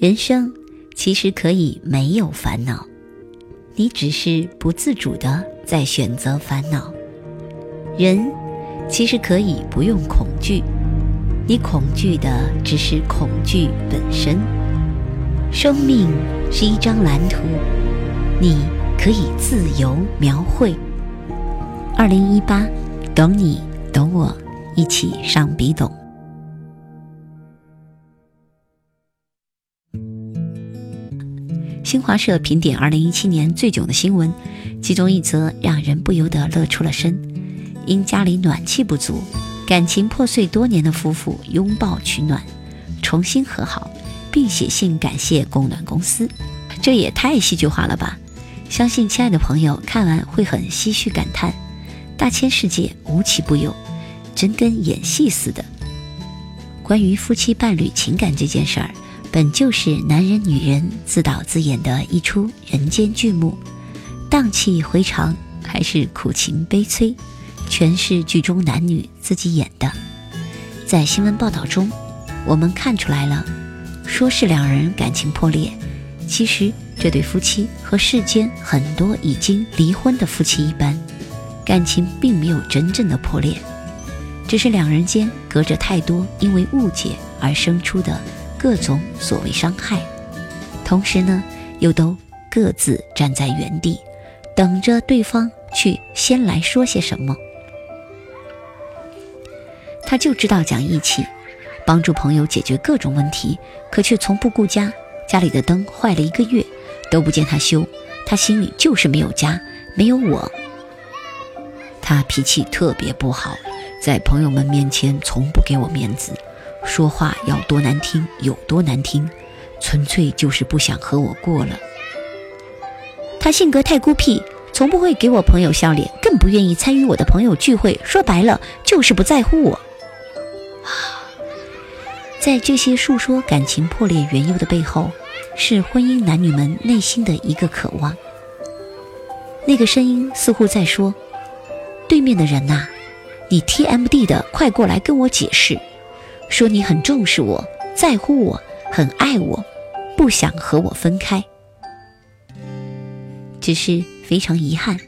人生其实可以没有烦恼，你只是不自主的在选择烦恼。人其实可以不用恐惧，你恐惧的只是恐惧本身。生命是一张蓝图，你可以自由描绘。二零一八，懂你，懂我，一起上笔懂。新华社评点二零一七年最囧的新闻，其中一则让人不由得乐出了声。因家里暖气不足，感情破碎多年的夫妇拥抱取暖，重新和好，并写信感谢供暖公司。这也太戏剧化了吧！相信亲爱的朋友看完会很唏嘘感叹：大千世界无奇不有，真跟演戏似的。关于夫妻伴侣情感这件事儿。本就是男人女人自导自演的一出人间剧目，荡气回肠还是苦情悲催，全是剧中男女自己演的。在新闻报道中，我们看出来了，说是两人感情破裂，其实这对夫妻和世间很多已经离婚的夫妻一般，感情并没有真正的破裂，只是两人间隔着太多因为误解而生出的。各种所谓伤害，同时呢，又都各自站在原地，等着对方去先来说些什么。他就知道讲义气，帮助朋友解决各种问题，可却从不顾家。家里的灯坏了一个月，都不见他修。他心里就是没有家，没有我。他脾气特别不好，在朋友们面前从不给我面子。说话要多难听有多难听，纯粹就是不想和我过了。他性格太孤僻，从不会给我朋友笑脸，更不愿意参与我的朋友聚会。说白了，就是不在乎我。在这些诉说感情破裂缘由的背后，是婚姻男女们内心的一个渴望。那个声音似乎在说：“对面的人呐，你 TMD 的，快过来跟我解释。”说你很重视我，在乎我，很爱我，不想和我分开。只是非常遗憾，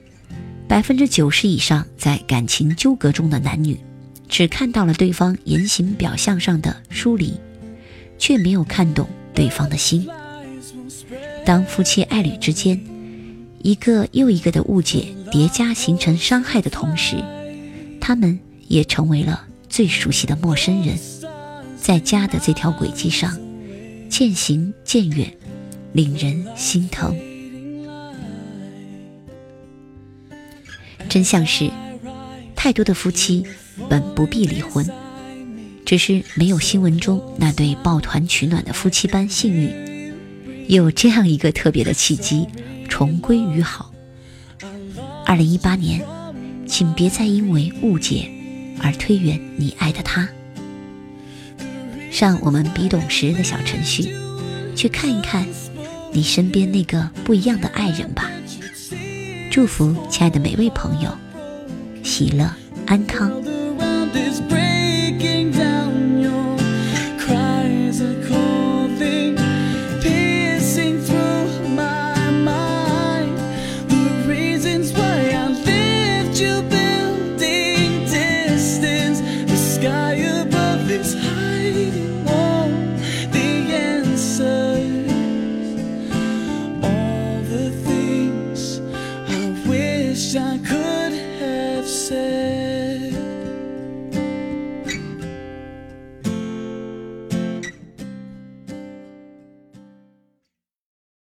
百分之九十以上在感情纠葛中的男女，只看到了对方言行表象上的疏离，却没有看懂对方的心。当夫妻爱侣之间，一个又一个的误解叠加形成伤害的同时，他们也成为了最熟悉的陌生人。在家的这条轨迹上，渐行渐远，令人心疼。真相是，太多的夫妻本不必离婚，只是没有新闻中那对抱团取暖的夫妻般幸运，有这样一个特别的契机，重归于好。二零一八年，请别再因为误解而推远你爱的他。上我们比懂识的小程序，去看一看你身边那个不一样的爱人吧。祝福亲爱的每位朋友，喜乐安康。I could